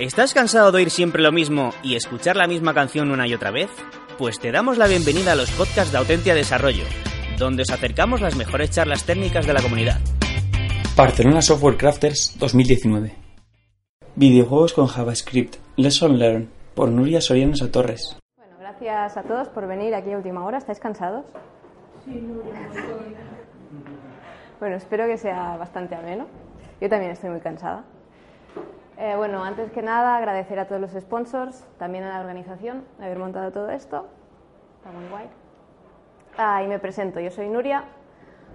¿Estás cansado de oír siempre lo mismo y escuchar la misma canción una y otra vez? Pues te damos la bienvenida a los podcasts de Autentia Desarrollo, donde os acercamos las mejores charlas técnicas de la comunidad. Barcelona Software Crafters 2019 Videojuegos con JavaScript Lesson Learn por Nuria Soriano Torres Bueno, gracias a todos por venir aquí a última hora. ¿Estáis cansados? Sí, Nuria, Bueno, espero que sea bastante ameno. Yo también estoy muy cansada. Eh, bueno, antes que nada, agradecer a todos los sponsors, también a la organización, de haber montado todo esto. Está muy guay. Ah, y me presento, yo soy Nuria,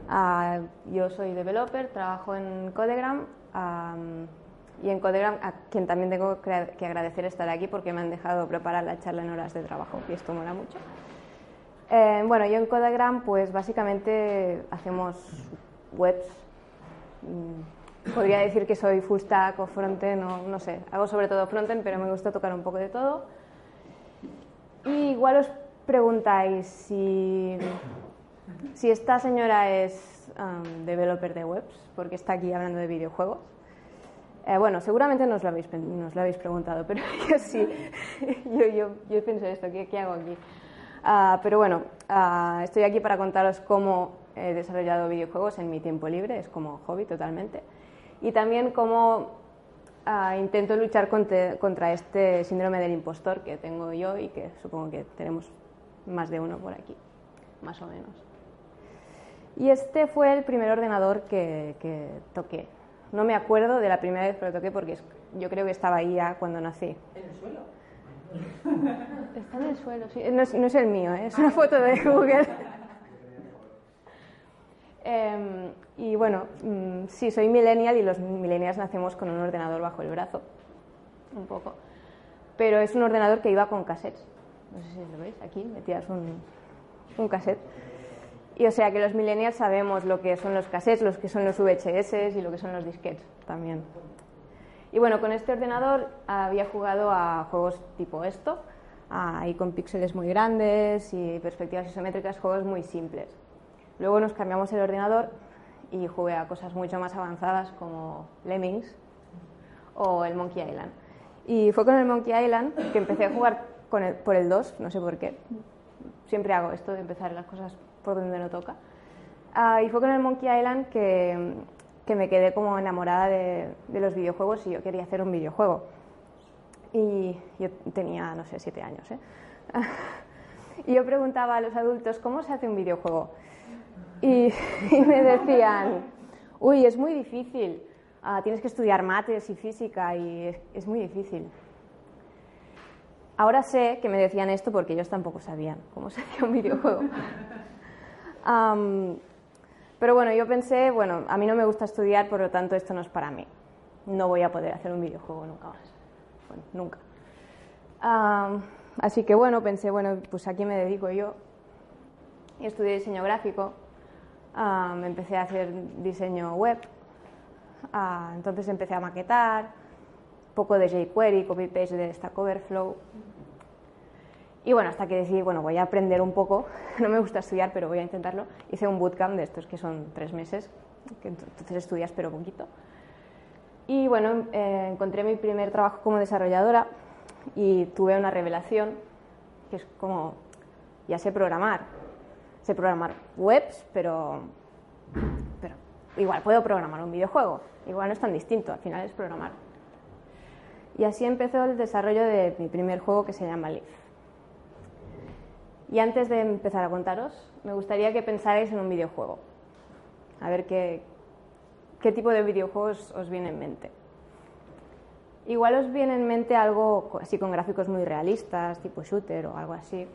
ah, yo soy developer, trabajo en Codegram y en Codegram a quien también tengo que agradecer estar aquí porque me han dejado preparar la charla en horas de trabajo y esto mola mucho. Eh, bueno, yo en Codegram pues básicamente hacemos webs. mm, Podría decir que soy full stack o frontend, no, no sé. Hago sobre todo frontend, pero me gusta tocar un poco de todo. Y igual os preguntáis si, si esta señora es um, developer de webs, porque está aquí hablando de videojuegos. Eh, bueno, seguramente nos lo, habéis, nos lo habéis preguntado, pero yo sí. yo, yo, yo pienso esto, ¿qué, qué hago aquí? Uh, pero bueno, uh, estoy aquí para contaros cómo he desarrollado videojuegos en mi tiempo libre, es como hobby totalmente y también cómo uh, intento luchar contra, contra, este síndrome del impostor que tengo yo y que supongo que tenemos más de uno por aquí, más o menos. Y este fue el primer ordenador que, que toqué. No me acuerdo de la primera vez que lo toqué porque yo creo que estaba ahí ya cuando nací. ¿En el suelo? Está en el suelo, sí. No es, no es el mío, ¿eh? es una foto de Google. Eh, y bueno, mmm, sí, soy millennial y los millennials nacemos con un ordenador bajo el brazo, un poco. Pero es un ordenador que iba con cassettes. No sé si lo veis, aquí metías un, un cassette. Y o sea que los millennials sabemos lo que son los cassettes, lo que son los VHS y lo que son los disquetes también. Y bueno, con este ordenador había jugado a juegos tipo esto, ahí con píxeles muy grandes y perspectivas isométricas, juegos muy simples. Luego nos cambiamos el ordenador y jugué a cosas mucho más avanzadas como Lemmings o el Monkey Island. Y fue con el Monkey Island que empecé a jugar con el, por el 2, no sé por qué. Siempre hago esto de empezar las cosas por donde no toca. Uh, y fue con el Monkey Island que, que me quedé como enamorada de, de, los videojuegos y yo quería hacer un videojuego. Y yo tenía, no sé, siete años. ¿eh? y yo preguntaba a los adultos, ¿cómo se hace un videojuego? Y, me decían, uy, es muy difícil, uh, tienes que estudiar mates y física y es, es, muy difícil. Ahora sé que me decían esto porque ellos tampoco sabían cómo se hacía un videojuego. Um, pero bueno, yo pensé, bueno, a mí no me gusta estudiar, por lo tanto esto no es para mí. No voy a poder hacer un videojuego nunca más. Bueno, nunca. Um, así que bueno, pensé, bueno, pues aquí me dedico yo. Y estudié diseño gráfico Um, empecé a hacer diseño web, uh, entonces empecé a maquetar, poco de jQuery, copy-paste de Stack Overflow. Y bueno, hasta que decidí, bueno, voy a aprender un poco, no me gusta estudiar, pero voy a intentarlo. Hice un bootcamp de estos que son tres meses, que entonces estudias pero poquito. Y bueno, eh, encontré mi primer trabajo como desarrolladora y tuve una revelación, que es como, ya sé programar, sé programar webs, pero, pero igual puedo programar un videojuego. Igual no es tan distinto, al final es programar. Y así empezó el desarrollo de mi primer juego que se llama Leaf. Y antes de empezar a contaros, me gustaría que pensarais en un videojuego. A ver qué, qué tipo de videojuegos os viene en mente. Igual os viene en mente algo así con gráficos muy realistas, tipo shooter o algo así.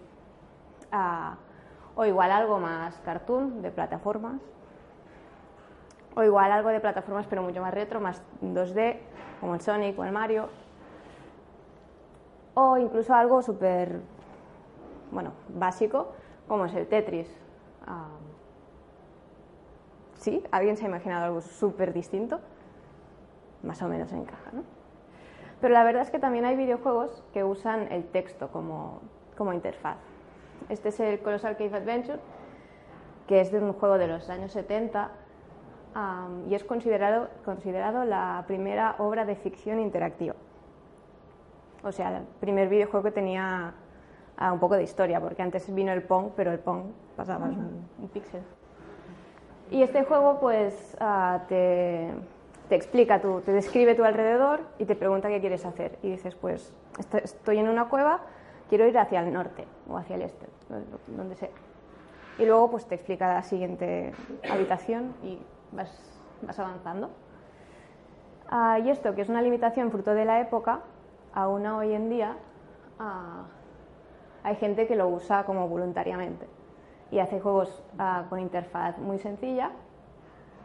O igual algo más cartoon de plataformas, o igual algo de plataformas pero mucho más retro, más 2D, como el Sonic o el Mario, o incluso algo súper, bueno, básico, como es el Tetris. Um, ¿Sí? ¿Alguien se ha imaginado algo súper distinto? Más o menos encaja, ¿no? Pero la verdad es que también hay videojuegos que usan el texto como, como interfaz. Este es el Colossal Cave Adventure, que es de un juego de los años 70 um, y es considerado, considerado la primera obra de ficción interactiva. o sea, el primer videojuego que tenía ah, un poco de historia, porque antes vino el Pong, pero el Pong pasaba un, un píxel. Y este juego, pues, ah, te, te explica, tu, te describe tu alrededor y te pregunta qué quieres hacer. Y dices, pues, est- estoy en una cueva, quiero ir hacia el norte o hacia el este, donde sea. Y luego, pues, te explica la siguiente habitación y vas, vas avanzando. Ah, y esto, que es una limitación fruto de la época, aún hoy en día ah, hay gente que lo usa como voluntariamente y hace juegos ah, con interfaz muy sencilla,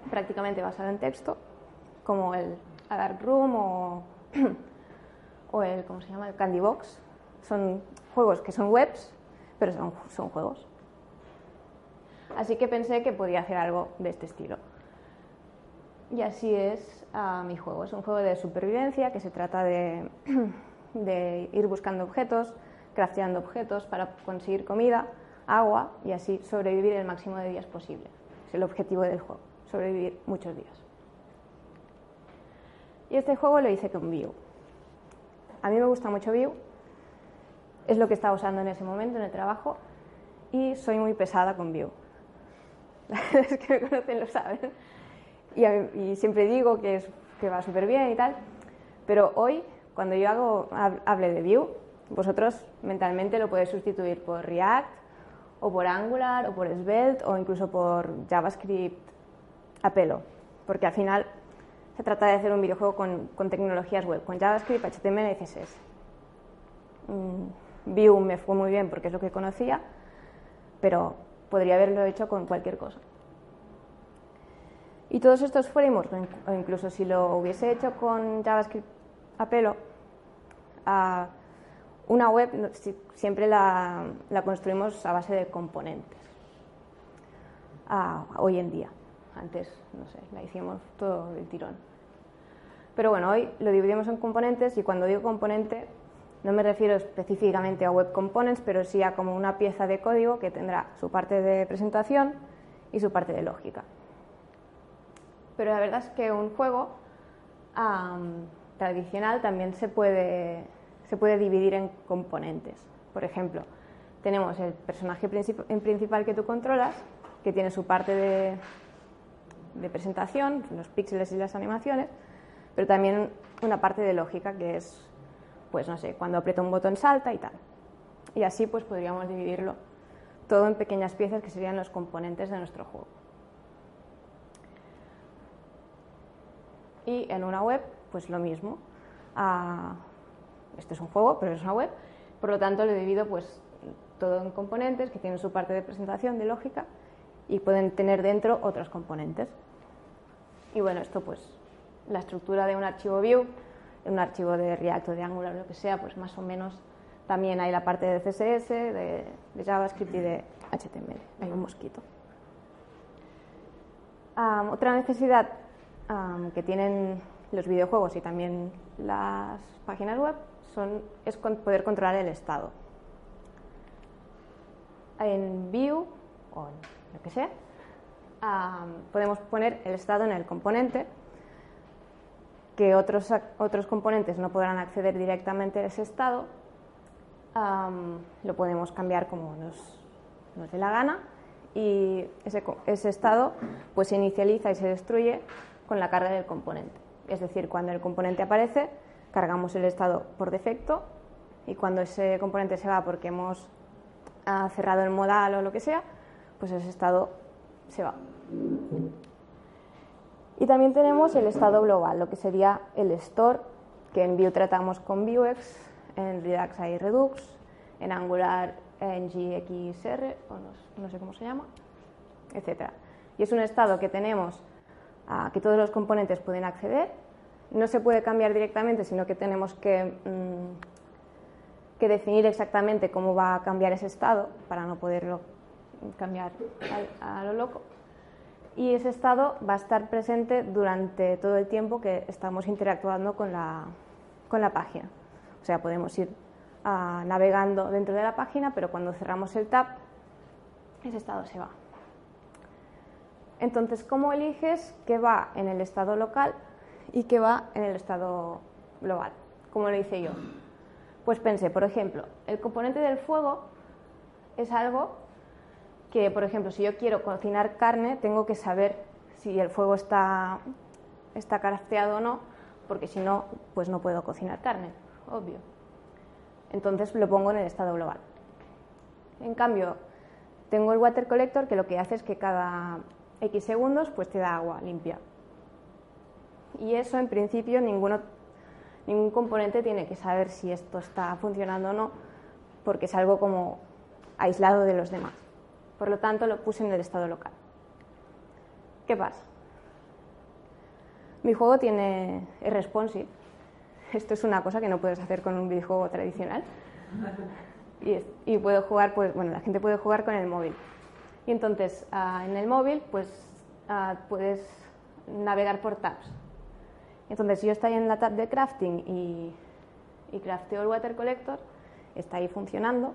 prácticamente basado en texto, como el A Dark Room o, o el, ¿cómo se llama? el Candy Box. Son juegos que son webs, pero son, son juegos. Así que pensé que podía hacer algo de este estilo. Y así es ah, mi juego. Es un juego de supervivencia que se trata de, ir buscando objetos, crafteando objetos para conseguir comida, agua y así sobrevivir el máximo de días posible. Es el objetivo del juego, sobrevivir muchos días. Y este juego lo hice con Vue. A mí me gusta mucho Vue, es lo que estaba usando en ese momento en el trabajo y soy muy pesada con Vue. Los que me conocen lo saben. Y, mí- y siempre digo que, es, que va súper bien y tal, pero hoy, cuando yo hago, hab- hable de Vue, vosotros mentalmente lo podéis sustituir por React, o por Angular, o por Svelte, o incluso por JavaScript a pelo, porque al final se trata de hacer un videojuego con, con tecnologías web, con JavaScript, HTML y CSS. Mm, Vue me fue muy bien porque es lo que conocía, pero podría haberlo hecho con cualquier cosa. Y todos estos frameworks, o inc- o incluso si lo hubiese hecho con JavaScript a pelo, una web siempre la, construimos a base de componentes. Hoy en día. Antes, no sé, la hicimos todo del tirón. Pero bueno, hoy lo dividimos en componentes y cuando digo componente no me refiero específicamente a web components, pero sí a como una pieza de código que tendrá su parte de presentación y su parte de lógica. Pero la verdad es que un juego tradicional también se puede, se puede dividir en componentes. Por ejemplo, tenemos el personaje princip- principal que tú controlas, que tiene su parte de, de presentación, los píxeles y las animaciones, pero también una parte de lógica que es, pues no sé, cuando aprieta un botón salta y tal. Y así pues podríamos dividirlo todo en pequeñas piezas que serían los componentes de nuestro juego. Y en una web, pues lo mismo. Ah, este es un juego, pero es una web. Por lo tanto, lo he dividido pues todo en componentes que tienen su parte de presentación, de lógica, y pueden tener dentro otros componentes. Y bueno, esto pues la estructura de un archivo de un archivo de React o de Angular, lo que sea, pues más o menos también hay la parte de CSS, de, JavaScript y de HTML. Hay un mosquito. Otra necesidad que tienen los videojuegos y también las páginas web son, es poder controlar el estado. En Vue o en lo que sea, podemos poner el estado en el componente que otros, otros componentes no podrán acceder directamente a ese estado, lo podemos cambiar como nos, nos dé la gana y ese, ese estado pues se inicializa y se destruye con la carga del componente. Es decir, cuando el componente aparece, cargamos el estado por defecto y cuando ese componente se va porque hemos ah, cerrado el modal o lo que sea, pues ese estado se va. Y también tenemos el estado global, lo que sería el store, que en Vue tratamos con Vuex, en Redux hay Redux, en Angular en GXR, o no, sé cómo se llama, etc. Y es un estado que tenemos a que todos los componentes pueden acceder. No se puede cambiar directamente, sino que tenemos que, mm, definir exactamente cómo va a cambiar ese estado para no poderlo cambiar al- a lo loco y ese estado va a estar presente durante todo el tiempo que estamos interactuando con la, con la página. O sea, podemos ir ah, navegando dentro de la página, pero cuando cerramos el tab, ese estado se va. Entonces, ¿cómo eliges qué va en el estado local y qué va en el estado global? Como lo hice yo. Pues pensé, por ejemplo, el componente del fuego es algo que, por ejemplo, si yo quiero cocinar carne, tengo que saber si el fuego está, está o no, porque si no, pues no puedo cocinar carne, obvio. Entonces lo pongo en el estado global. En cambio, tengo el water collector que lo que hace es que cada X segundos pues te da agua limpia. Y eso en principio ninguno, ningún componente tiene que saber si esto está funcionando o no, porque es algo como aislado de los demás. Por lo tanto, lo puse en el estado local. ¿Qué pasa? Mi juego tiene es responsive. Esto es una cosa que no puedes hacer con un videojuego tradicional. Y, puedo jugar, pues, bueno, la gente puede jugar con el móvil. Y entonces, ah, en el móvil, pues, ah, puedes navegar por tabs. Entonces, yo estoy en la tab de crafting y, y crafteo el water collector, está ahí funcionando.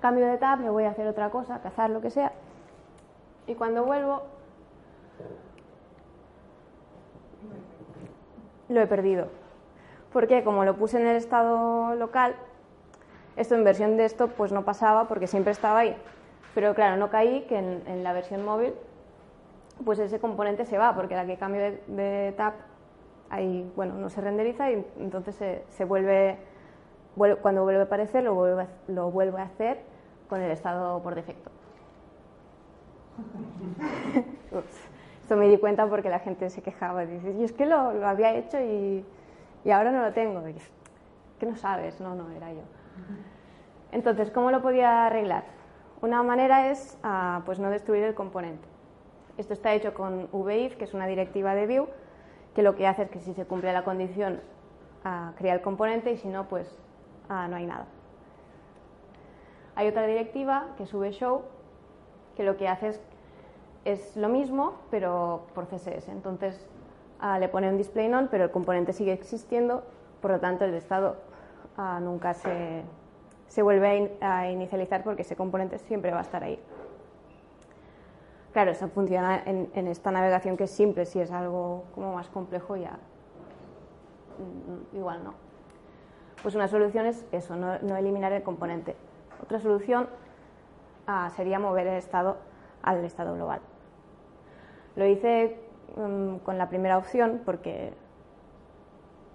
Cambio de tab, me voy a hacer otra cosa, cazar lo que sea. Y cuando vuelvo, lo he perdido. Porque como lo puse en el estado local, esto en versión de esto pues no pasaba porque siempre estaba ahí. Pero claro, no caí que en, la versión móvil pues ese componente se va porque la que cambio de, tab ahí bueno no se renderiza y entonces se, vuelve, cuando vuelve a aparecer lo vuelve, lo vuelve a hacer con el estado por defecto. Esto me di cuenta porque la gente se quejaba. Dice, y es que lo, lo había hecho y, ahora no lo tengo. Y, que no sabes, no, no, era yo. Entonces, ¿cómo lo podía arreglar? Una manera es ah, pues no destruir el componente. Esto está hecho con VIF, que es una directiva de Vue, que lo que hace es que si se cumple la condición, ah, crea el componente y si no, pues ah, no hay nada. Hay otra directiva que sube show, que lo que hace es es lo mismo, pero por CSS. Entonces ah, le pone un display none, pero el componente sigue existiendo, por lo tanto el estado ah, nunca se, se vuelve a, inicializar porque ese componente siempre va a estar ahí. Claro, eso funciona en, esta navegación que es simple, si es algo como más complejo ya mm, igual no. Pues una solución es eso, no, eliminar el componente. Otra solución ah, sería mover el estado al estado global. Lo hice mm, con la primera opción porque,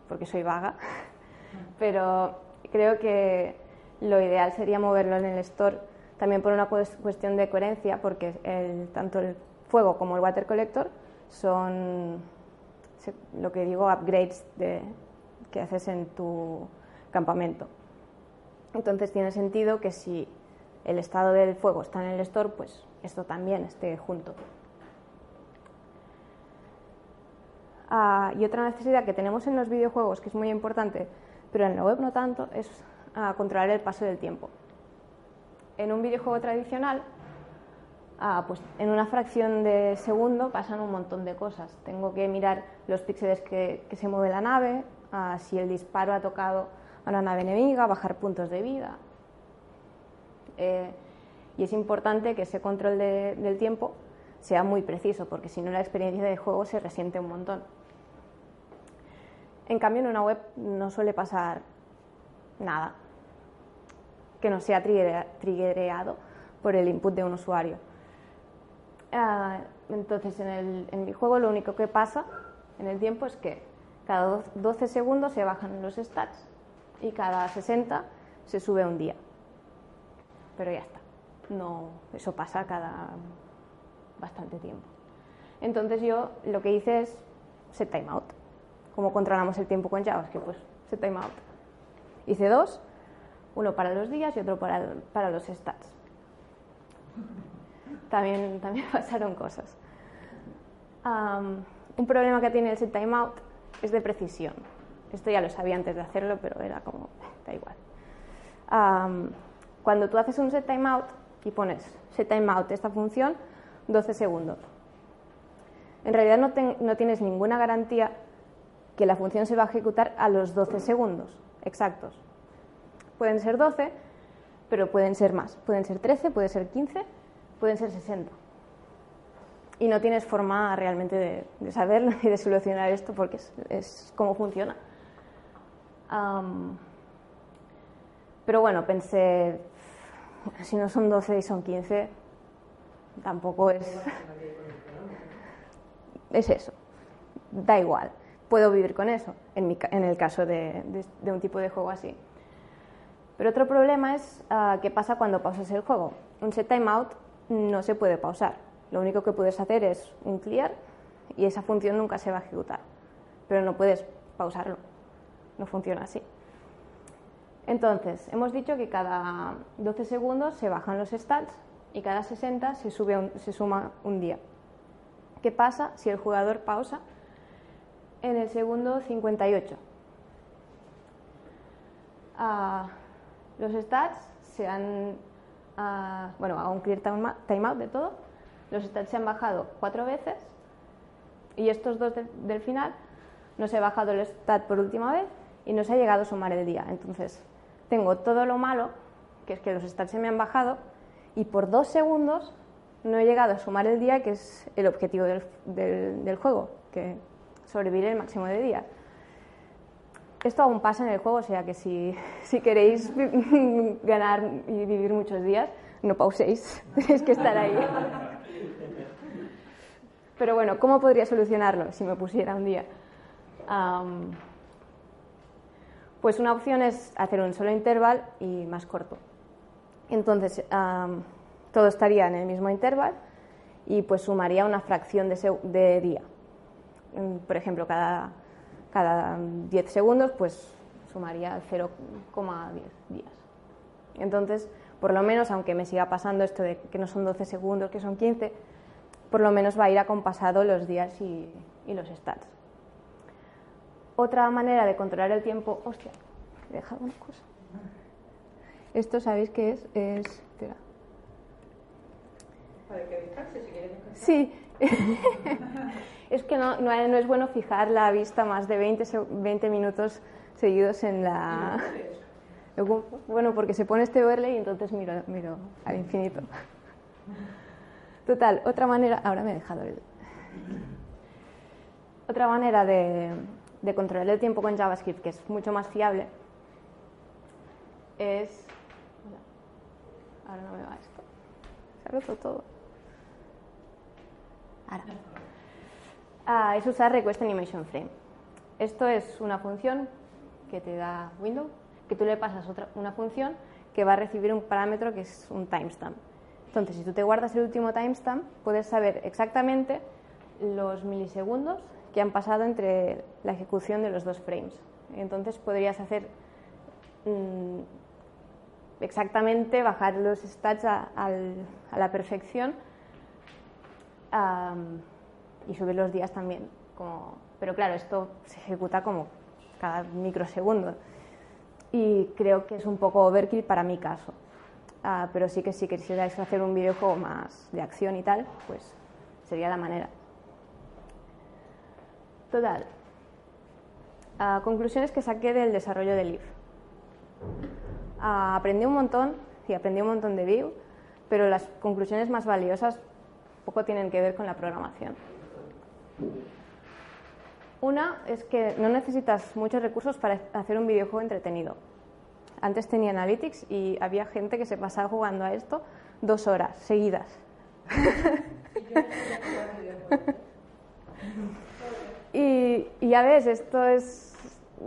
porque soy vaga, pero creo que lo ideal sería moverlo en el store también por una cuestión de coherencia, porque el, tanto el fuego como el water collector son lo que digo upgrades de, que haces en tu campamento. Entonces tiene sentido que si el estado del fuego está en el store, pues esto también esté junto. Ah, y otra necesidad que tenemos en los videojuegos, que es muy importante, pero en la web no tanto, es ah, controlar el paso del tiempo. En un videojuego tradicional, ah, pues en una fracción de segundo pasan un montón de cosas. Tengo que mirar los píxeles que, se mueve la nave, si el disparo ha tocado a una nave enemiga, bajar puntos de vida. Eh, y es importante que ese control del tiempo sea muy preciso, porque si no la experiencia de juego se resiente un montón. En cambio, en una web no suele pasar nada que no sea triggereado por el input de un usuario. Ah, entonces, en, en mi juego lo único que pasa en el tiempo es que cada 12 segundos se bajan los stats y cada 60 se sube un día. Pero ya está. No, eso pasa cada bastante tiempo. Entonces yo lo que hice es set timeout. Como controlamos el tiempo con JavaScript, pues set timeout. Hice dos, uno para los días y otro para, para los stats. También, también pasaron cosas. un problema que tiene el set timeout es de precisión. Esto ya lo sabía antes de hacerlo, pero era como, da igual. cuando tú haces un set timeout y pones set timeout esta función, 12 segundos. En realidad no, tienes ninguna garantía que la función se va a ejecutar a los 12 segundos exactos. Pueden ser 12, pero pueden ser más. Pueden ser 13, pueden ser 15, pueden ser 60. Y no tienes forma realmente de, saberlo y de solucionar esto porque es, es cómo funciona. Pero bueno, pensé, si no son 12 y son 15, tampoco es... Es eso, da igual, puedo vivir con eso, en, el caso de, de- un tipo de juego así. Pero otro problema es ah, qué pasa cuando pausas el juego. Un set timeout no se puede pausar. Lo único que puedes hacer es un clear y esa función nunca se va a ejecutar. Pero no puedes pausarlo. No funciona así. Entonces, hemos dicho que cada 12 segundos se bajan los stats y cada 60 se, sube un- se suma un día. ¿Qué pasa si el jugador pausa en el segundo 58? Ah, los stats se han. ah, bueno, a un clear time- timeout de todo. Los stats se han bajado cuatro veces y estos dos de- del final no se ha bajado el stat por última vez y no se ha llegado a sumar el día. Entonces, tengo todo lo malo, que es que los stats se me han bajado y por dos segundos no he llegado a sumar el día, que es el objetivo del, del- juego, que sobrevivir el máximo de días. Esto aún pasa en el juego, o sea que si, si queréis ganar y vivir muchos días, no pauséis, tenéis que estar ahí. Pero bueno, ¿cómo podría solucionarlo si me pusiera un día? Pues una opción es hacer un solo intervalo y más corto. Entonces, todo estaría en el mismo intervalo y pues sumaría una fracción de día. Mm, Por ejemplo, cada, cada 10 segundos, pues sumaría 0,10 días. Entonces, por lo menos, aunque me siga pasando esto de que no son 12 segundos, que son 15, por lo menos va a ir acompasado los días y, y los stats. Otra manera de controlar el tiempo. Hostia, he dejado una cosa. Esto, ¿sabéis qué es? Es. Espera. Para que descanse, si quieres descansar. Sí. es que no, no, no es bueno fijar la vista más de 20, se- 20 minutos seguidos en la. Bueno, porque se pone este overlay y entonces miro, miro al infinito. Total, otra manera. Ahora me he dejado el. Otra manera de, de controlar el tiempo con JavaScript, que es mucho más fiable, es. Ahora no me va esto. Se ha roto todo. Ahora. Ah, es usar Request Animation Frame. Esto es una función que te da Windows, que tú le pasas otra, una función que va a recibir un parámetro que es un timestamp. Entonces, si tú te guardas el último timestamp, puedes saber exactamente los milisegundos que han pasado entre la ejecución de los dos frames. Entonces, podrías hacer mm, exactamente, bajar los stats a, la perfección am, y subir los días también. Pero claro, esto se ejecuta como cada microsegundo. Y creo que es un poco overkill para mi caso. Ah, pero sí que si quisierais hacer un videojuego más de acción y tal, pues sería la manera. Total. Conclusiones que saqué del desarrollo de Leaf. Ah, aprendí un montón, sí, aprendí un montón de Vue, pero las conclusiones más valiosas poco tienen que ver con la programación. Una es que no necesitas muchos recursos para hacer un videojuego entretenido. Antes tenía Analytics y había gente que se pasaba jugando a esto dos horas seguidas. y, y ya ves, esto es,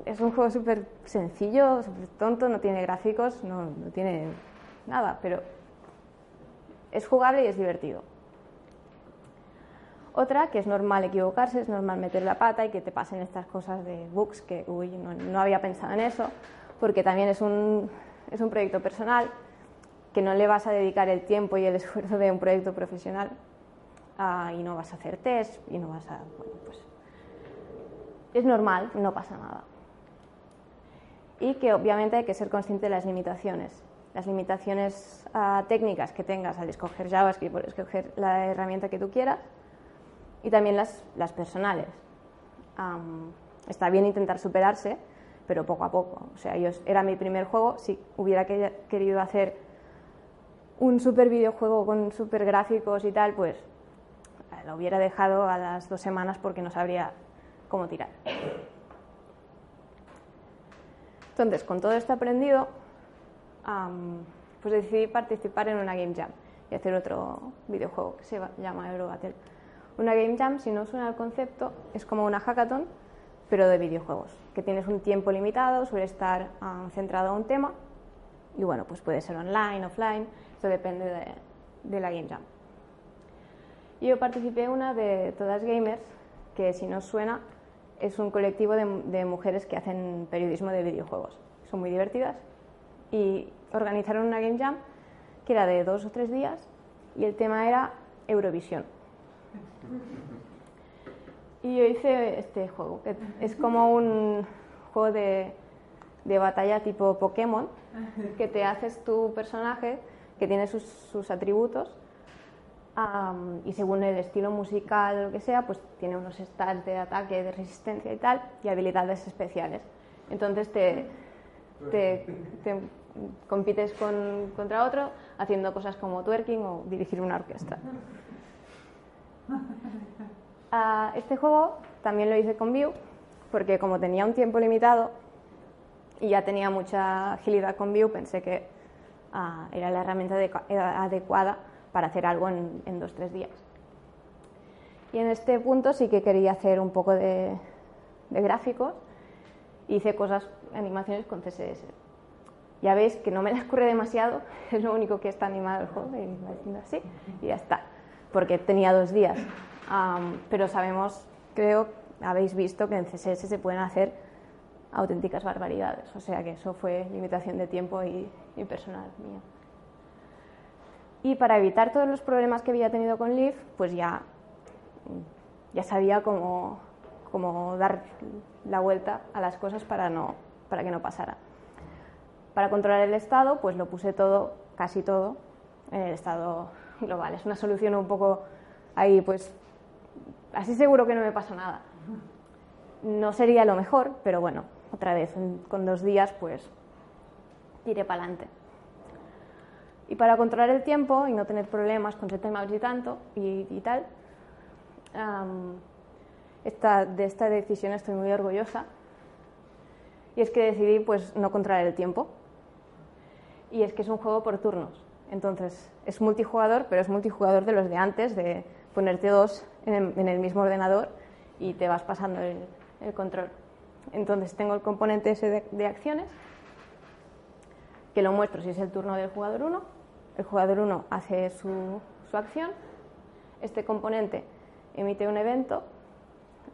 es un juego súper sencillo, súper tonto, no tiene gráficos, no, no tiene nada, pero es jugable y es divertido. Otra, que es normal equivocarse, es normal meter la pata y que te pasen estas cosas de bugs que, uy, no, no había pensado en eso, porque también es un, es un proyecto personal, que no le vas a dedicar el tiempo y el esfuerzo de un proyecto profesional ah, y no vas a hacer test y no vas a... Bueno, pues es normal, no pasa nada. Y que obviamente hay que ser consciente de las limitaciones. Las limitaciones ah, técnicas que tengas al escoger JavaScript o escoger la herramienta que tú quieras y también las, las personales. Am, está bien intentar superarse, pero poco a poco. O sea, yo era mi primer juego, si hubiera que- querido hacer un super videojuego con super gráficos y tal, pues eh, lo hubiera dejado a las dos semanas porque no sabría cómo tirar. Entonces, con todo esto aprendido, pues decidí participar en una Game Jam y hacer otro videojuego que se llama Eurobattle. Una Game Jam, si no suena el concepto, es como una hackathon, pero de videojuegos, que tienes un tiempo limitado, suele estar centrado a un tema y bueno, pues puede ser online, offline, esto depende de, de la Game Jam. Yo participé en una de todas gamers, que si no suena, es un colectivo de, mujeres que hacen periodismo de videojuegos. Son muy divertidas y organizaron una Game Jam que era de dos o tres días y el tema era Eurovisión. Y yo hice este juego, que es como un juego de, de batalla tipo Pokémon, que te haces tu personaje que tiene sus, sus atributos y según el estilo musical o lo que sea, pues tiene unos stats de ataque, de resistencia y tal, y habilidades especiales. Entonces te, te, compites con, contra otro haciendo cosas como twerking o dirigir una orquesta. Ah, este juego también lo hice con Vue, porque como tenía un tiempo limitado y ya tenía mucha agilidad con Vue, pensé que ah, era la herramienta adecuada para hacer algo en, dos tres días. Y en este punto sí que quería hacer un poco de, de gráficos. Hice cosas, animaciones con CSS. Ya veis que no me las ocurre demasiado, es lo único que está animado el juego, y así, y ya está, porque tenía dos días. pero sabemos, creo, habéis visto que en CSS se pueden hacer auténticas barbaridades, o sea que eso fue limitación de tiempo y personal mío. Y para evitar todos los problemas que había tenido con Leaf, pues ya, ya sabía cómo, cómo dar la vuelta a las cosas para, no, para que no pasara. Para controlar el estado, pues lo puse todo, casi todo, en el estado global. Es una solución un poco ahí, pues así seguro que no me pasa nada. No sería lo mejor, pero bueno, otra vez, con dos días, pues tiré para adelante. Y para controlar el tiempo y no tener problemas con settimount y tanto y, tal, de esta decisión estoy muy orgullosa. Y es que decidí pues no controlar el tiempo. Y es que es un juego por turnos. Entonces, es multijugador, pero es multijugador de los de antes, de ponerte dos en el, mismo ordenador y te vas pasando el, control. Entonces, tengo el componente ese de, de acciones, que lo muestro si es el turno del jugador 1 el jugador 1 hace su, acción, este componente emite un evento,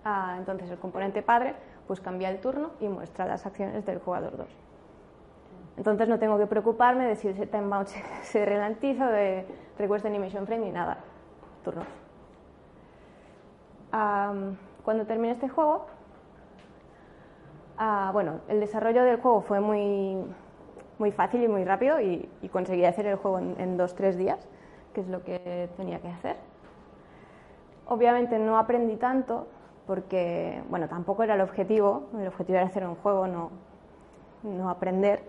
ah, entonces el componente padre pues cambia el turno y muestra las acciones del jugador 2. Entonces no tengo que preocuparme de si ese timeout se, se ralentiza de request animation frame ni nada. Turnos. cuando terminé este juego, ah, bueno, el desarrollo del juego fue muy, muy fácil y muy rápido y, conseguí hacer el juego en, dos, tres días, que es lo que tenía que hacer. Obviamente no aprendí tanto porque, bueno, tampoco era el objetivo, el objetivo era hacer un juego, no, no aprender.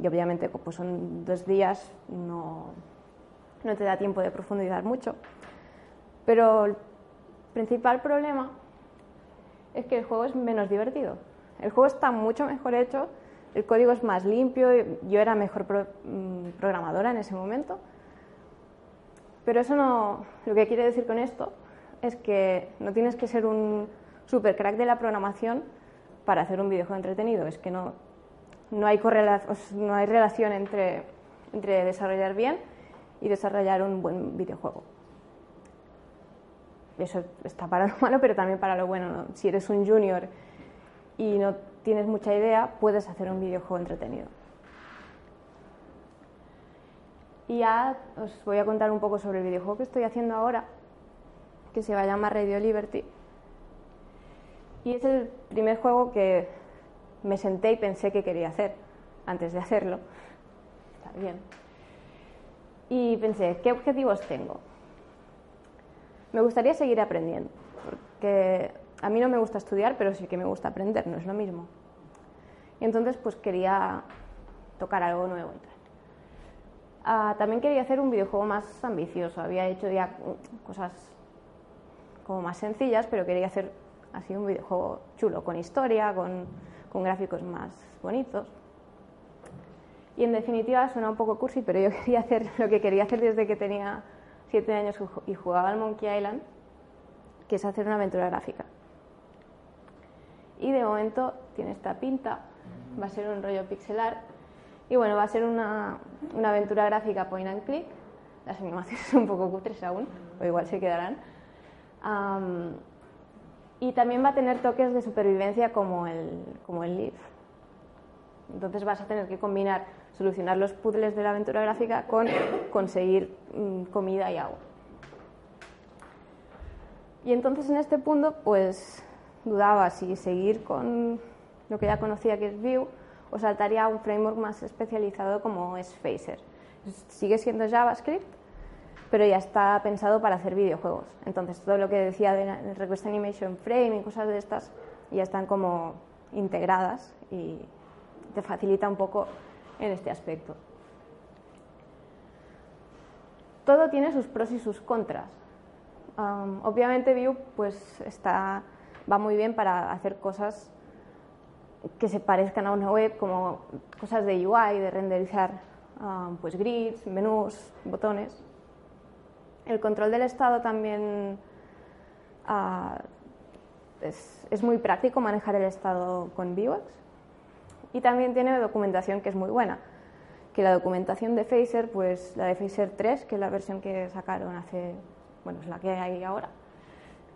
Y obviamente, pues son dos días, no, no te da tiempo de profundizar mucho. Pero el principal problema es que el juego es menos divertido. El juego está mucho mejor hecho el código es más limpio, yo era mejor mm, programadora en ese momento. Pero eso no, lo que quiere decir con esto es que no tienes que ser un super crack de la programación para hacer un videojuego entretenido. Es que no, no, hay, no hay relación entre, entre desarrollar bien y desarrollar un buen videojuego. Eso está para lo malo, pero también para lo bueno. Si eres un junior y no tienes mucha idea, puedes hacer un videojuego entretenido. Y ya os voy a contar un poco sobre el videojuego que estoy haciendo ahora, que se va a llamar Radio Liberty. Y es el primer juego que me senté y pensé que quería hacer antes de hacerlo. Está bien. Y pensé, ¿qué objetivos tengo? Me gustaría seguir aprendiendo, porque a mí no me gusta estudiar, pero sí que me gusta aprender, no es lo mismo. Y entonces pues quería tocar algo nuevo. Ah, también quería hacer un videojuego más ambicioso. Había hecho ya cosas como más sencillas, pero quería hacer así un videojuego chulo, con historia, con, con gráficos más bonitos. Y en definitiva suena un poco cursi, pero yo quería hacer lo que quería hacer desde que tenía siete años y jugaba al Monkey Island, que es hacer una aventura gráfica. Y de momento tiene esta pinta, va a ser un rollo pixelar y bueno, va a ser una, una aventura gráfica point and click. Las animaciones son un poco cutres aún, o igual se quedarán. y también va a tener toques de supervivencia como el, como el Leaf. Entonces vas a tener que combinar solucionar los puzzles de la aventura gráfica con conseguir mm, comida y agua. Y entonces en este punto, pues dudaba si seguir con lo que ya conocía que es Vue o saltaría a un framework más especializado como es Phaser. Sigue siendo JavaScript, pero ya está pensado para hacer videojuegos. Entonces todo lo que decía de Request Animation Frame y cosas de estas ya están como integradas y te facilita un poco en este aspecto. Todo tiene sus pros y sus contras. obviamente Vue pues está, va muy bien para hacer cosas que se parezcan a una web, como cosas de UI, de renderizar pues grids, menús, botones. El control del estado también ah, es, es, muy práctico manejar el estado con Vuex y también tiene documentación que es muy buena. Que la documentación de Phaser, pues la de Phaser 3, que es la versión que sacaron hace, bueno, es la que hay ahora,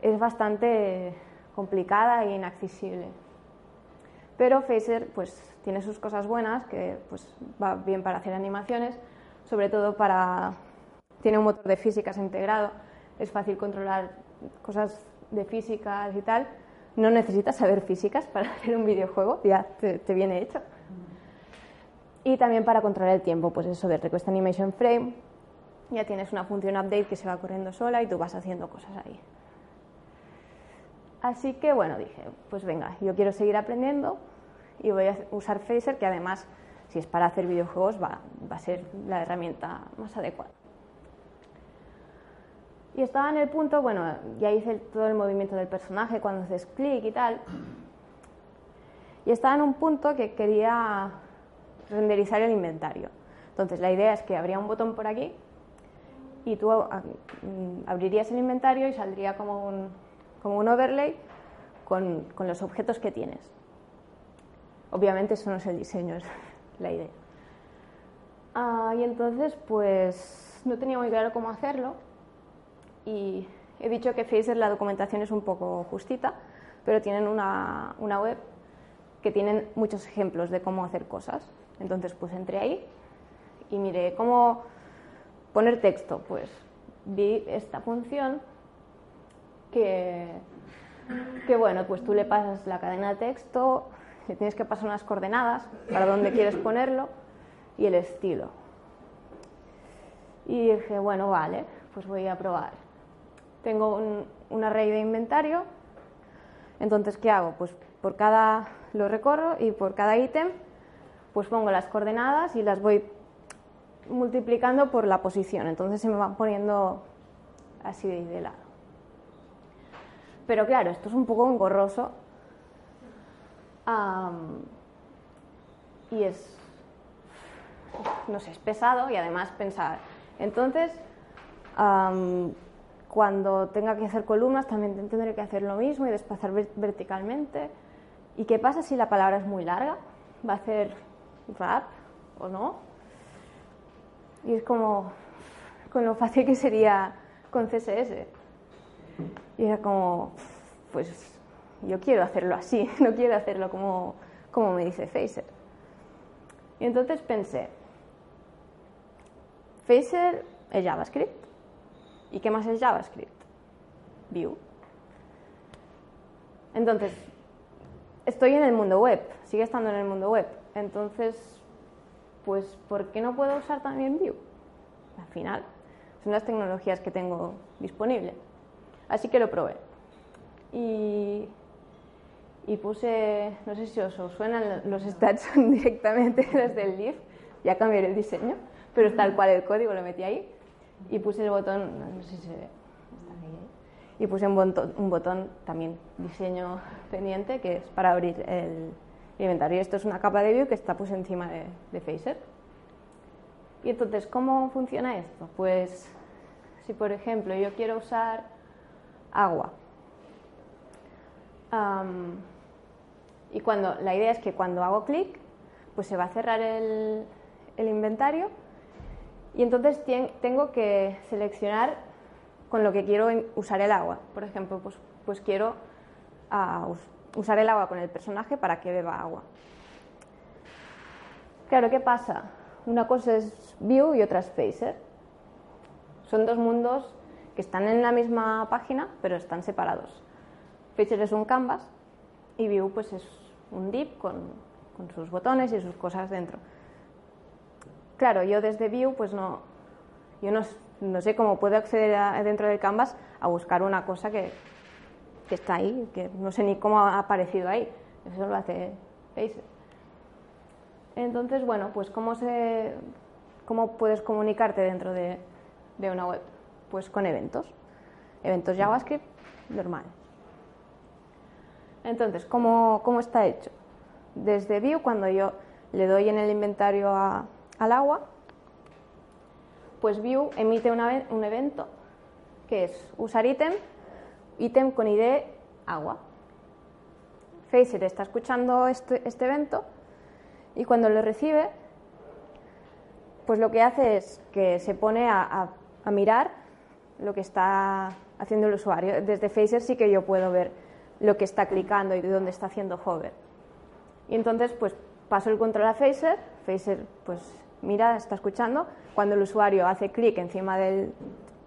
es bastante complicada e inaccesible. Pero Phaser pues tiene sus cosas buenas, que pues va bien para hacer animaciones, sobre todo para tiene un motor de físicas integrado, es fácil controlar cosas de físicas y tal. No necesitas saber físicas para hacer un videojuego, ya te, te viene hecho. Y también para controlar el tiempo, pues eso de Request Animation Frame, ya tienes una función update que se va corriendo sola y tú vas haciendo cosas ahí. Así que bueno, dije, pues venga, yo quiero seguir aprendiendo y voy a usar Phaser, que además, si es para hacer videojuegos, va, va a ser la herramienta más adecuada. Y estaba en el punto, bueno, ya hice todo el movimiento del personaje cuando haces clic y tal. Y estaba en un punto que quería renderizar el inventario. Entonces la idea es que habría un botón por aquí y tú ah, mm, abrirías el inventario y saldría como un, como un overlay con, con los objetos que tienes. Obviamente eso no es el diseño, es la idea. Ah, y entonces pues no tenía muy claro cómo hacerlo y he dicho que Phaser la documentación es un poco justita, pero tienen una, una web que tienen muchos ejemplos de cómo hacer cosas. Entonces, pues entré ahí y miré cómo poner texto. Pues vi esta función que, bueno, pues tú le pasas la cadena de texto, le tienes que pasar unas coordenadas para dónde quieres ponerlo y el estilo. Y dije, bueno, vale, pues voy a probar tengo un, array de inventario, entonces ¿qué hago? Pues por cada, lo recorro y por cada ítem pues pongo las coordenadas y las voy multiplicando por la posición, entonces se me van poniendo así de, lado. Pero claro, esto es un poco engorroso y es, no sé, es pesado y además pensar. Entonces, cuando tenga que hacer columnas también tendré que hacer lo mismo y desplazar verticalmente. ¿Y qué pasa si la palabra es muy larga? ¿Va a hacer rap o no? Y es como con lo fácil que sería con CSS. Y era como, pues yo quiero hacerlo así, no quiero hacerlo como, como me dice Phaser. Y entonces pensé, Phaser es JavaScript, ¿Y qué más es JavaScript? Vue. Entonces, estoy en el mundo web, sigue estando en el mundo web. Entonces, pues, ¿por qué no puedo usar también Vue? Al final, son las tecnologías que tengo disponibles. Así que lo probé. Y, y puse, no sé si os, suenan los stats directamente desde el Leaf, ya cambié el diseño, pero tal cual el código, lo metí ahí y puse el botón, no sé si se ve, ¿eh? y puse un botón, un botón también diseño pendiente que es para abrir el inventario. Esto es una capa de Vue que está pues encima de, de Phaser Y entonces, ¿cómo funciona esto? Pues si por ejemplo yo quiero usar agua, y cuando la idea es que cuando hago clic, pues se va a cerrar el, inventario y entonces tengo que seleccionar con lo que quiero usar el agua. Por ejemplo, pues, pues quiero ah, usar el agua con el personaje para que beba agua. Claro, ¿qué pasa? Una cosa es View y otra es Phaser. Son dos mundos que están en la misma página, pero están separados. Phaser es un canvas y View pues es un div con, sus botones y sus cosas dentro. Claro, yo desde View pues no, yo no, sé cómo puedo acceder dentro del canvas a buscar una cosa que, que, está ahí, que no sé ni cómo ha aparecido ahí. Eso lo hace Phaser. Entonces, bueno, pues ¿cómo, se, cómo puedes comunicarte dentro de, de una web? Pues con eventos. Eventos JavaScript normal. Entonces, ¿cómo, está hecho? Desde View, cuando yo le doy en el inventario al agua, pues View emite un evento que es usar ítem, ítem con ID agua. Facer está escuchando este, este, evento y cuando lo recibe, pues lo que hace es que se pone a, a mirar lo que está haciendo el usuario. Desde Facer sí que yo puedo ver lo que está clicando y de dónde está haciendo hover. Y entonces, pues paso el control a Phaser, Phaser pues mira, está escuchando, cuando el usuario hace clic encima del,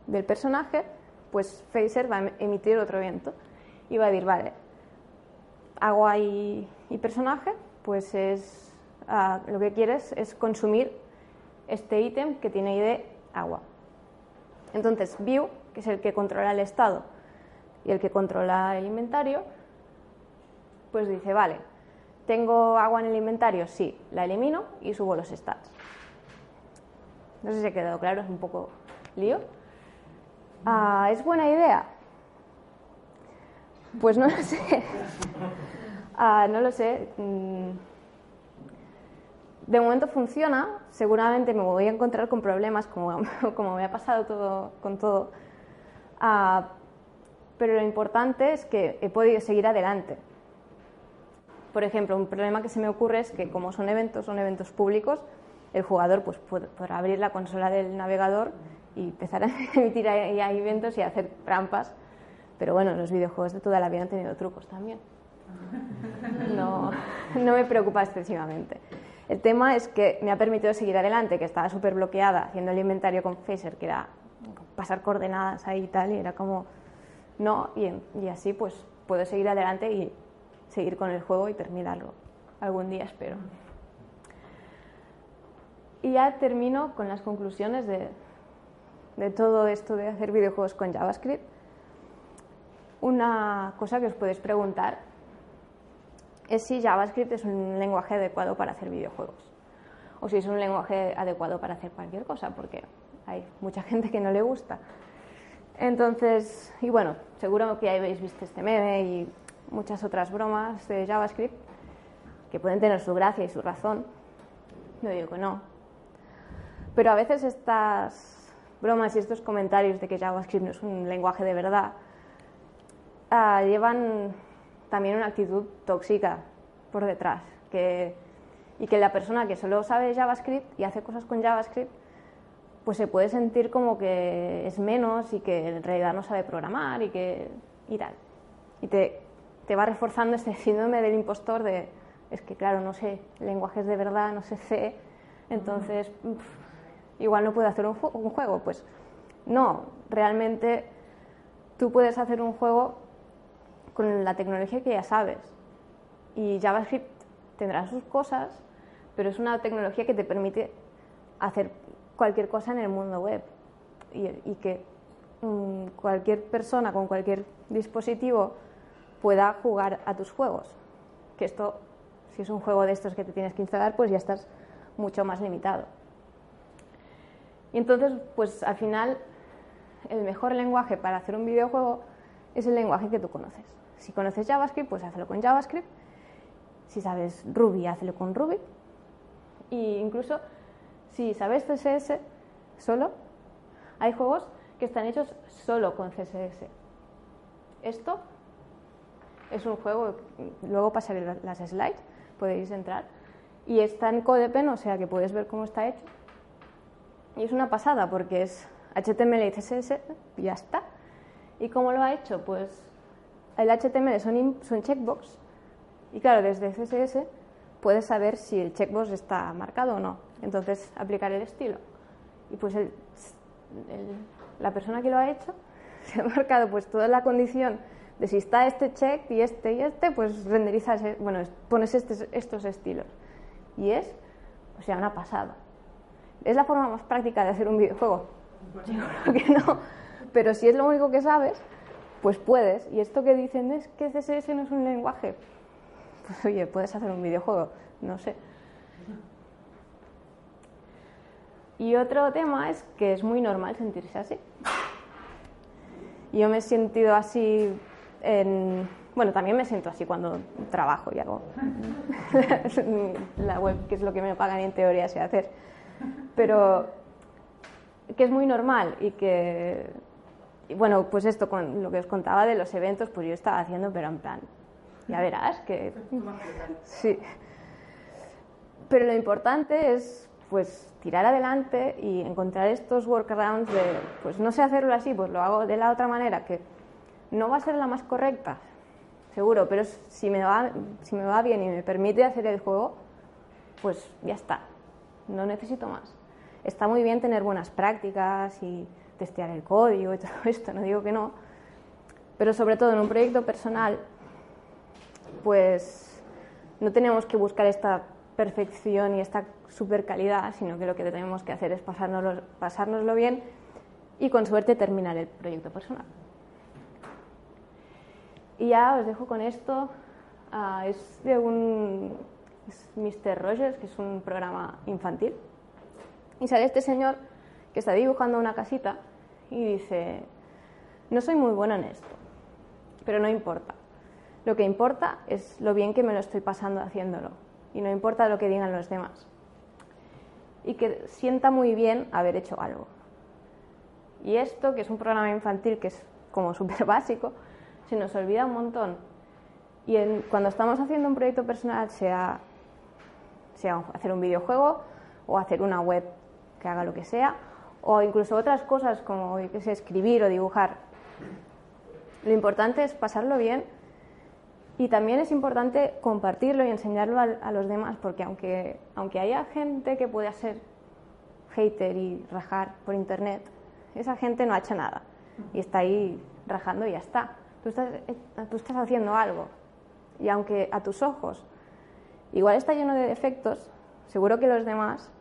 del, personaje, pues Phaser va a em-, emitir otro evento y va a decir, vale, agua y, y personaje, pues es ah, lo que quieres es consumir este ítem que tiene ID agua. Entonces, View, que es el que controla el estado y el que controla el inventario, pues dice, vale, ¿tengo agua en el inventario? Sí, la elimino y subo los stats. No sé si ha quedado claro, es un poco lío. Ah, ¿Es buena idea? Pues no lo sé. Ah, no lo sé. Mm. De momento funciona, seguramente me voy a encontrar con problemas como, como me ha pasado todo, con todo. Ah, pero lo importante es que he podido seguir adelante. Por ejemplo, un problema que se me ocurre es que como son eventos, son eventos públicos, el jugador pues, podrá abrir la consola del navegador y empezar a emitir ahí eventos y hacer trampas. Pero bueno, los videojuegos de toda la vida han tenido trucos también. No, no me preocupa excesivamente. El tema es que me ha permitido seguir adelante, que estaba súper bloqueada haciendo el inventario con Phaser, que era pasar coordenadas ahí y tal, y era como no, y, así pues puedo seguir adelante y seguir con el juego y terminarlo algún día, espero. Y ya termino con las conclusiones de, de todo esto de hacer videojuegos con JavaScript. Una cosa que os podéis preguntar es si JavaScript es un lenguaje adecuado para hacer videojuegos o si es un lenguaje adecuado para hacer cualquier cosa, porque hay mucha gente que no le gusta. Entonces, y bueno, seguro que habéis visto este meme y muchas otras bromas de JavaScript que pueden tener su gracia y su razón. No digo que no. Pero a veces estas bromas y estos comentarios de que JavaScript no es un lenguaje de verdad ah, llevan también una actitud tóxica por detrás. Que, y que la persona que solo sabe JavaScript y hace cosas con JavaScript pues se puede sentir como que es menos y que en realidad no sabe programar y que y tal. Y te, te va reforzando este síndrome del impostor de, es que claro, no sé lenguajes de verdad, no sé C, entonces igual no puedo hacer un, un juego. Pues no, realmente tú puedes hacer un juego con la tecnología que ya sabes. Y JavaScript tendrá sus cosas, pero es una tecnología que te permite hacer cualquier cosa en el mundo web y, que mm, cualquier persona con cualquier dispositivo pueda jugar a tus juegos. Que esto, si es un juego de estos que te tienes que instalar, pues ya estás mucho más limitado. Y entonces, pues al final, el mejor lenguaje para hacer un videojuego es el lenguaje que tú conoces. Si conoces JavaScript, pues hazlo con JavaScript. Si sabes Ruby, hazlo con Ruby. Y incluso si sabes CSS solo, hay juegos que están hechos solo con CSS. Esto es un juego, luego pasaré las slides, podéis entrar, y está en CodePen, o sea que puedes ver cómo está hecho. Y es una pasada porque es HTML y CSS ya está. ¿Y cómo lo ha hecho? Pues el HTML son, son checkbox y claro, desde CSS puedes saber si el checkbox está marcado o no. Entonces, aplicar el estilo. Y pues la persona que lo ha hecho se ha marcado pues toda la condición de si está este check y este y este, pues renderizas, bueno, pones estos estilos. Y es, o sea, una pasada. ¿Es la forma más práctica de hacer un videojuego? Yo creo que no. Pero si es lo único que sabes, pues puedes. Y esto que dicen es que CSS no es un lenguaje. Pues oye, puedes hacer un videojuego, no sé. Y otro tema es que es muy normal sentirse así. Yo me he sentido así en... Bueno, también me siento así cuando trabajo y hago la web, que es lo que me pagan en teoría sé hacer. Pero que es muy normal y que y bueno, pues esto con lo que os contaba de los eventos, pues yo estaba haciendo, pero en plan, ya verás que... Sí. Pero lo importante es, pues, tirar adelante y encontrar estos workarounds de, pues, no sé hacerlo así, pues lo hago de la otra manera, que no va a ser la más correcta, seguro, pero si me va, si me va bien y me permite hacer el juego, pues ya está, no necesito más. Está muy bien tener buenas prácticas y testear el código y todo esto, no digo que no, pero sobre todo en un proyecto personal, pues no tenemos que buscar esta perfección y esta super calidad, sino que lo que tenemos que hacer es pasárnoslo, pasárnoslo bien y con suerte terminar el proyecto personal. Y ya os dejo con esto. Ah, es de un es Mr. Rogers, que es un programa infantil. Y sale este señor que está dibujando una casita y dice, no soy muy bueno en esto, pero no importa. Lo que importa es lo bien que me lo estoy pasando haciéndolo y no importa lo que digan los demás. Y que sienta muy bien haber hecho algo. Y esto, que es un programa infantil que es como súper básico, se nos olvida un montón. Y cuando estamos haciendo un proyecto personal, sea, sea hacer un videojuego o hacer una web que haga lo que sea, o incluso otras cosas como sé, escribir o dibujar. Lo importante es pasarlo bien y también es importante compartirlo y enseñarlo a, los demás, porque aunque, aunque haya gente que pueda ser hater y rajar por internet, esa gente no ha hecho nada y está ahí rajando y ya está. Tú estás, tú estás haciendo algo y aunque a tus ojos igual está lleno de defectos, seguro que los demás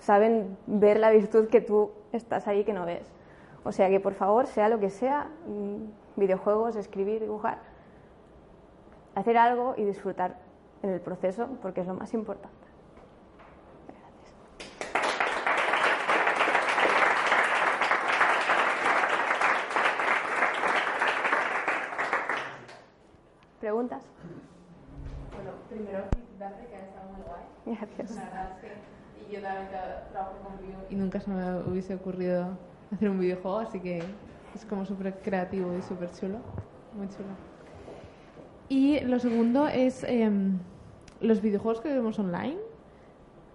saben ver la virtud que tú estás ahí que no ves. O sea que por favor, sea lo que sea, mm, videojuegos, escribir, dibujar, hacer algo y disfrutar en el proceso porque es lo más importante. ¿Preguntas? Bueno, primero feedback que ha estado muy guay. Gracias. Que yo también trabajo conmigo y nunca se me hubiese ocurrido hacer un videojuego, así que es como súper creativo y súper chulo, muy chulo. Y lo segundo es em, los videojuegos que vemos online.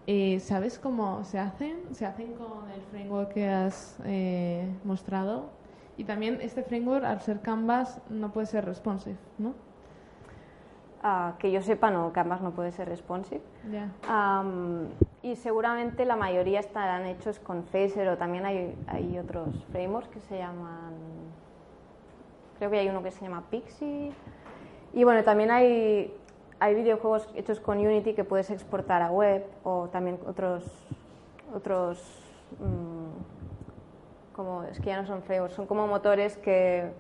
Eh, ¿Sabes cómo se hacen? Se hacen con el framework que has eh, mostrado. Y también este framework, al ser Canvas, no puede ser responsive, ¿no? Que yo sepa, no, Canvas no puede ser responsive. y seguramente la mayoría estarán hechos con Phaser o también hay, hay, otros frameworks que se llaman. Creo que hay uno que se llama Pixie. Y bueno, también hay, hay videojuegos hechos con Unity que puedes exportar a web o también otros. otros mm, como, es que ya no son frameworks, son como motores que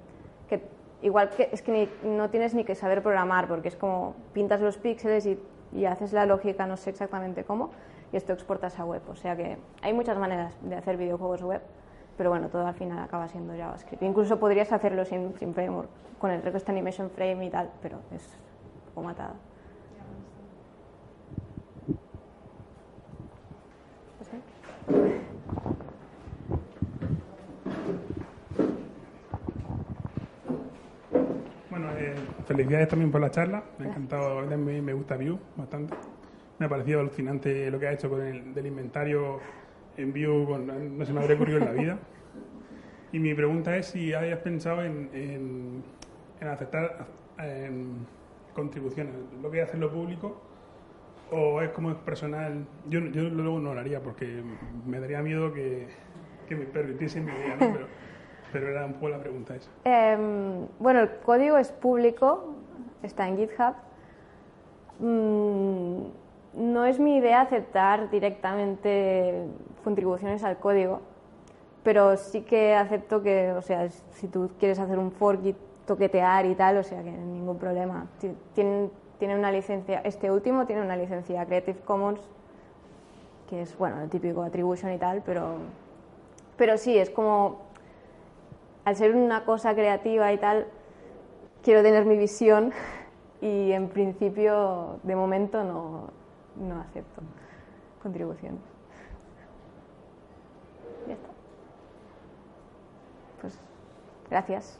igual que es que no tienes ni que saber programar, porque es como pintas los píxeles y, y, haces la lógica, no sé exactamente cómo, y esto exportas a web. O sea que hay muchas maneras de hacer videojuegos web, pero bueno, todo al final acaba siendo JavaScript. Incluso podrías hacerlo sin, sin framework, con el Request Animation Frame y tal, pero es un poco matado. Felicidades también por la charla. Me ha encantado, me, me gusta Vue bastante. Me ha parecido alucinante lo que ha hecho con el del inventario en con- no se me habría ocurrido en la vida. Y mi pregunta es si hayas pensado en, en, en aceptar en contribuciones, lo que hacerlo público o es como es personal. Yo, yo luego no lo haría porque me daría miedo que, que me permitiesen mi idea, ¿no? Pero, pero era un poco la pregunta esa. Em, bueno, el código es público, está en GitHub. Mm, no es mi idea aceptar directamente contribuciones al código, pero sí que acepto que, o sea, si tú quieres hacer un fork y toquetear y tal, o sea, que ningún problema. Ti- Tienen, tiene una licencia, este último tiene una licencia Creative Commons, que es, bueno, el típico attribution y tal, pero, pero sí, es como al ser una cosa creativa y tal, quiero tener mi visión y en principio, de momento, no, no acepto contribuciones. Ya está. Pues gracias.